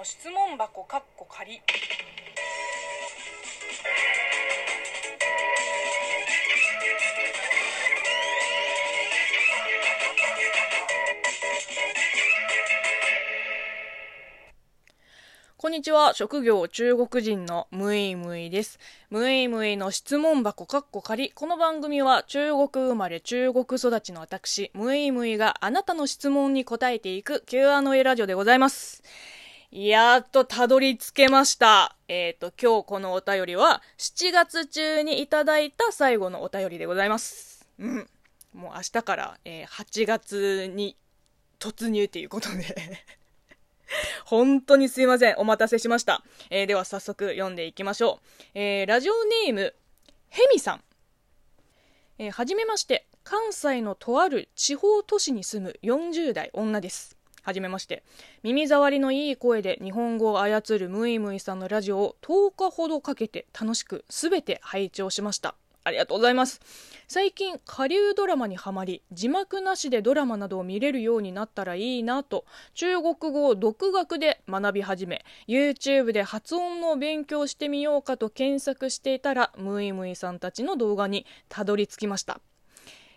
の質問箱かっこ仮こんにちは。職業中国人のムイムイです。ムイムイの質問箱かっこ仮。この番組は中国生まれ中国育ちの私、ムイムイがあなたの質問に答えていく Q&A ラジオでございます。やっとたどり着けました。えっ、ー、と、今日このお便りは7月中にいただいた最後のお便りでございます。うん。もう明日から、えー、8月に突入っていうことで 本当にすいません。お待たせしました。えー、では早速読んでいきましょう。えー、ラジオネーム、ヘミさん。えー、はじめまして。関西のとある地方都市に住む40代女です。はじめまして。耳障りのいい声で日本語を操るムイムイさんのラジオを10日ほどかけて楽しくすべて拝聴しました。ありがとうございます。最近、下流ドラマにはまり、字幕なしでドラマなどを見れるようになったらいいなと、中国語を独学で学び始め、YouTube で発音の勉強してみようかと検索していたら、ムイムイさんたちの動画にたどり着きました。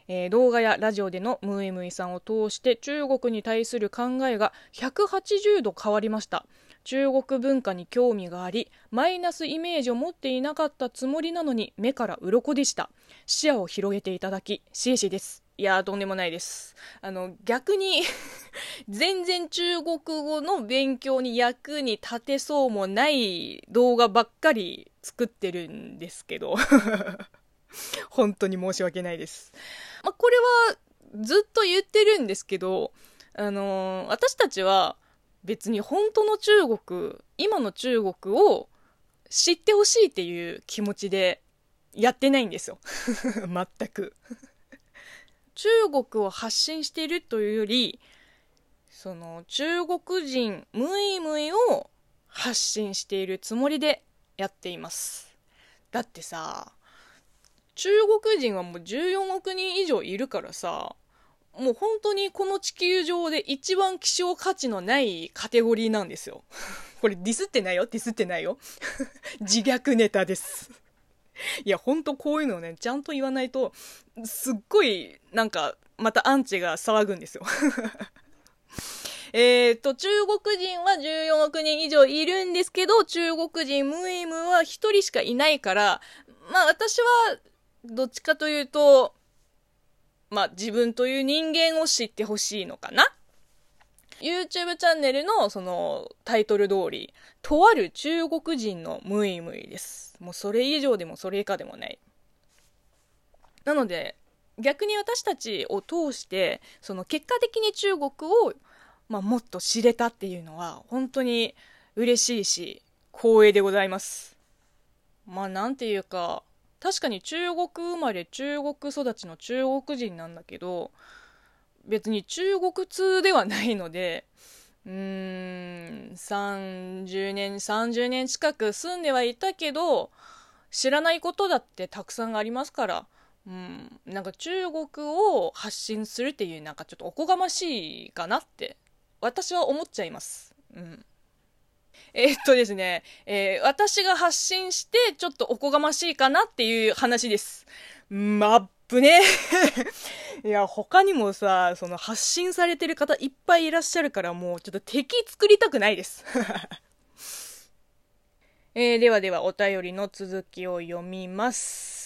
えー、動画やラジオでのムーイムイさんを通して中国に対する考えが180度変わりました。中国文化に興味がありマイナスイメージを持っていなかったつもりなのに目から鱗でした。視野を広げていただきシエシです。いやとんでもないです。あの逆に 全然中国語の勉強に役に立てそうもない動画ばっかり作ってるんですけど。本当に申し訳ないです、まあ、これはずっと言ってるんですけどあのー、私たちは別に本当の中国今の中国を知ってほしいっていう気持ちでやってないんですよ。全く。中国を発信しているというよりその中国人ムイムイを発信しているつもりでやっています。だってさ中国人はもう14億人以上いるからさもう本当にこの地球上で一番希少価値のないカテゴリーなんですよ。これディスってないよ？ディスってないよ？自虐ネタです。いや、ほんとこういうのね、ちゃんと言わないと、すっごい、なんか、またアンチが騒ぐんですよ。えっと、中国人は14億人以上いるんですけど、中国人ムイムは1人しかいないから、まあ私は、どっちかというと、まあ、自分という人間を知ってほしいのかな YouTube チャンネルのそのタイトル通り、とある中国人のムイムイです。もうそれ以上でもそれ以下でもない。なので、逆に私たちを通して、その結果的に中国を、まあ、もっと知れたっていうのは、本当に嬉しいし、光栄でございます。まあ、なんていうか、確かに中国生まれ中国育ちの中国人なんだけど別に中国通ではないので うーん30年30年近く住んではいたけど知らないことだってたくさんありますからうん、なんか中国を発信するっていうなんかちょっとおこがましいかなって私は思っちゃいます。うん。えー、っとですね、えー、私が発信して、ちょっとおこがましいかなっていう話です。まっぶね。いや、他にもさ、その発信されてる方いっぱいいらっしゃるから、もうちょっと敵作りたくないです。えー、ではではお便りの続きを読みます。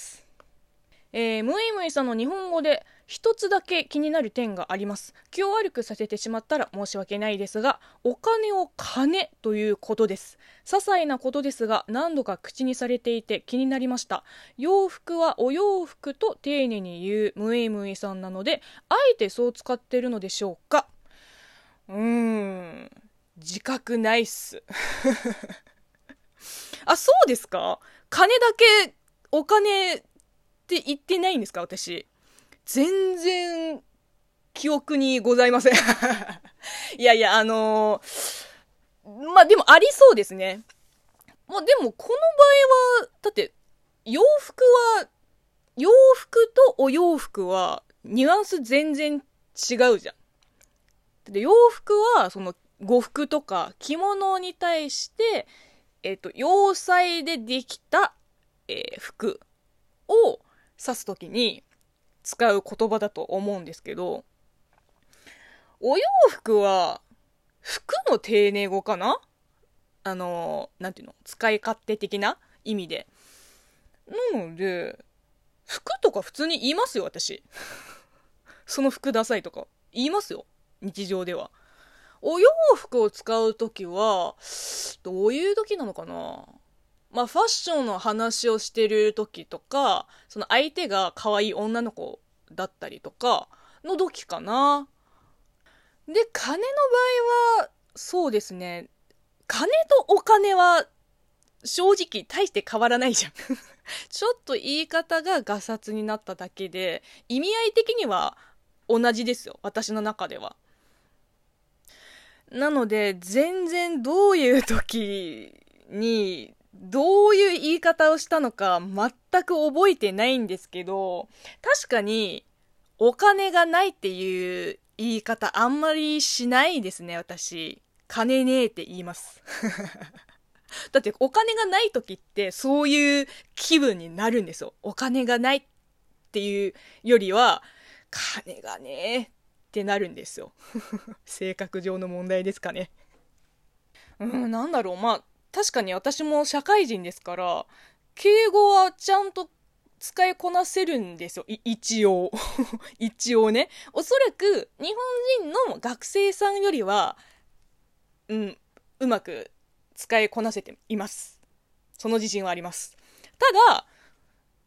えー、ムイムイさんの日本語で一つだけ気になる点があります。気を悪くさせてしまったら申し訳ないですがお金を金ということです。些細なことですが何度か口にされていて気になりました。洋服はお洋服と丁寧に言うムイムイさんなのであえてそう使ってるのでしょうか。うーん自覚ないっす。あそうですか？金だけお金って言ってないんですか私全然記憶にございません いやいや、あのー、まあ、でもありそうですね。まあ、でもこの場合は、だって、洋服は、洋服とお洋服は、ニュアンス全然違うじゃん。で、洋服は、その、呉服とか着物に対して、えっ、と、洋裁でできた、えー、服を指すときに使う言葉だと思うんですけど、お洋服は、服の丁寧語かな？あの、なんていうの？使い勝手的な意味で。なので、服とか普通に言いますよ、私。その服ダサいとか。言いますよ。日常では。お洋服を使うときは、どういう時なのかな？まあ、ファッションの話をしてる時とか、その相手が可愛い女の子だったりとかの時かな。で、金の場合は、そうですね。金とお金は、正直大して変わらないじゃん ちょっと言い方がガサツになっただけで、意味合い的には同じですよ。私の中では。なので、全然どういう時に、どういう言い方をしたのか全く覚えてないんですけど、確かに、お金がないっていう言い方あんまりしないですね、私。金ねえって言います。だってお金がない時ってそういう気分になるんですよ。お金がないっていうよりは、金がねえってなるんですよ。性格上の問題ですかね。うん、なんだろう。まあ、確かに私も社会人ですから、敬語はちゃんと使いこなせるんですよ。一応。一応ね。おそらく、日本人の学生さんよりは、うん、うまく使いこなせています。その自信はあります。ただ、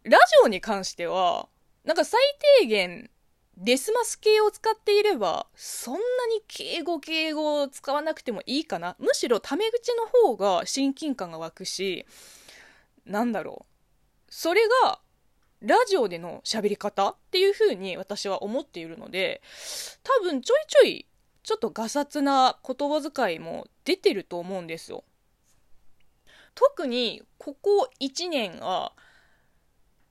ラジオに関しては、なんか最低限デスマス系を使っていれば、そんなに敬語敬語を使わなくてもいいかな。むしろタメ口の方が親近感が湧くし、なんだろう。それが、ラジオでの喋り方っていう風に私は思っているので、多分ちょいちょい、ちょっとガサツな言葉遣いも出てると思うんですよ。特に、ここ1年は、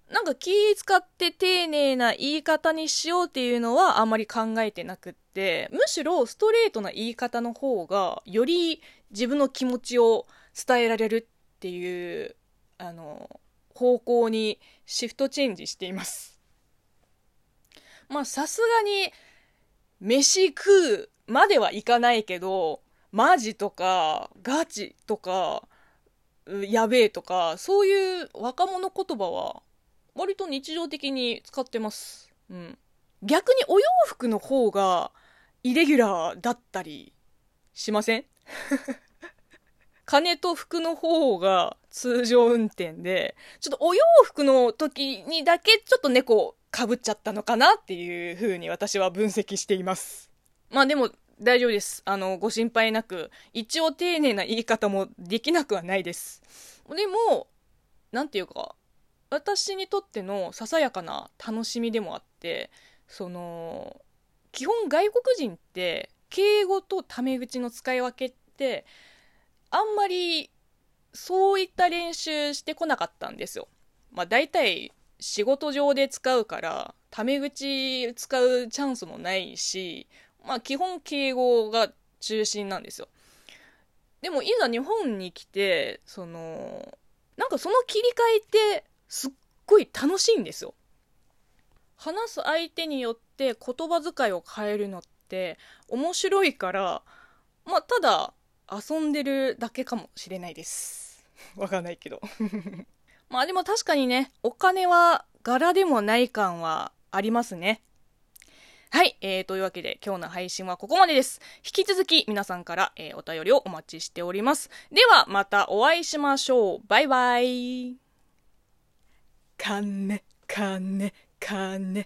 なんか気使って丁寧な言い方にしようっていうのはあんまり考えてなくって、むしろストレートな言い方の方が、より自分の気持ちを伝えられるっていう、あの、方向にシフトチェンジしています。まあさすがに、飯食うまではいかないけど、マジとか、ガチとか、やべえとか、そういう若者言葉は割と日常的に使ってます。うん。逆にお洋服の方がイレギュラーだったりしません？金と服の方が通常運転で、ちょっとお洋服の時にだけちょっと猫かぶっちゃったのかなっていう風に私は分析しています。まあでも大丈夫です。あの、ご心配なく、一応丁寧な言い方もできなくはないです。でも、なんていうか、私にとってのささやかな楽しみでもあってその基本外国人って敬語とタメ口の使い分けってあんまりそういった練習してこなかったんですよ。まあ大体仕事上で使うからタメ口使うチャンスもないしまあ基本敬語が中心なんですよ。でもいざ日本に来てそのなんかその切り替えってすっごい楽しいんですよ。話す相手によって言葉遣いを変えるのって面白いから、まあ、ただ遊んでるだけかもしれないです。わかんないけど。まあでも確かにね、お金は柄でもない感はありますね。はい、えー、というわけで今日の配信はここまでです。引き続き皆さんから、えー、お便りをお待ちしております。ではまたお会いしましょう。バイバイ。金、金、金。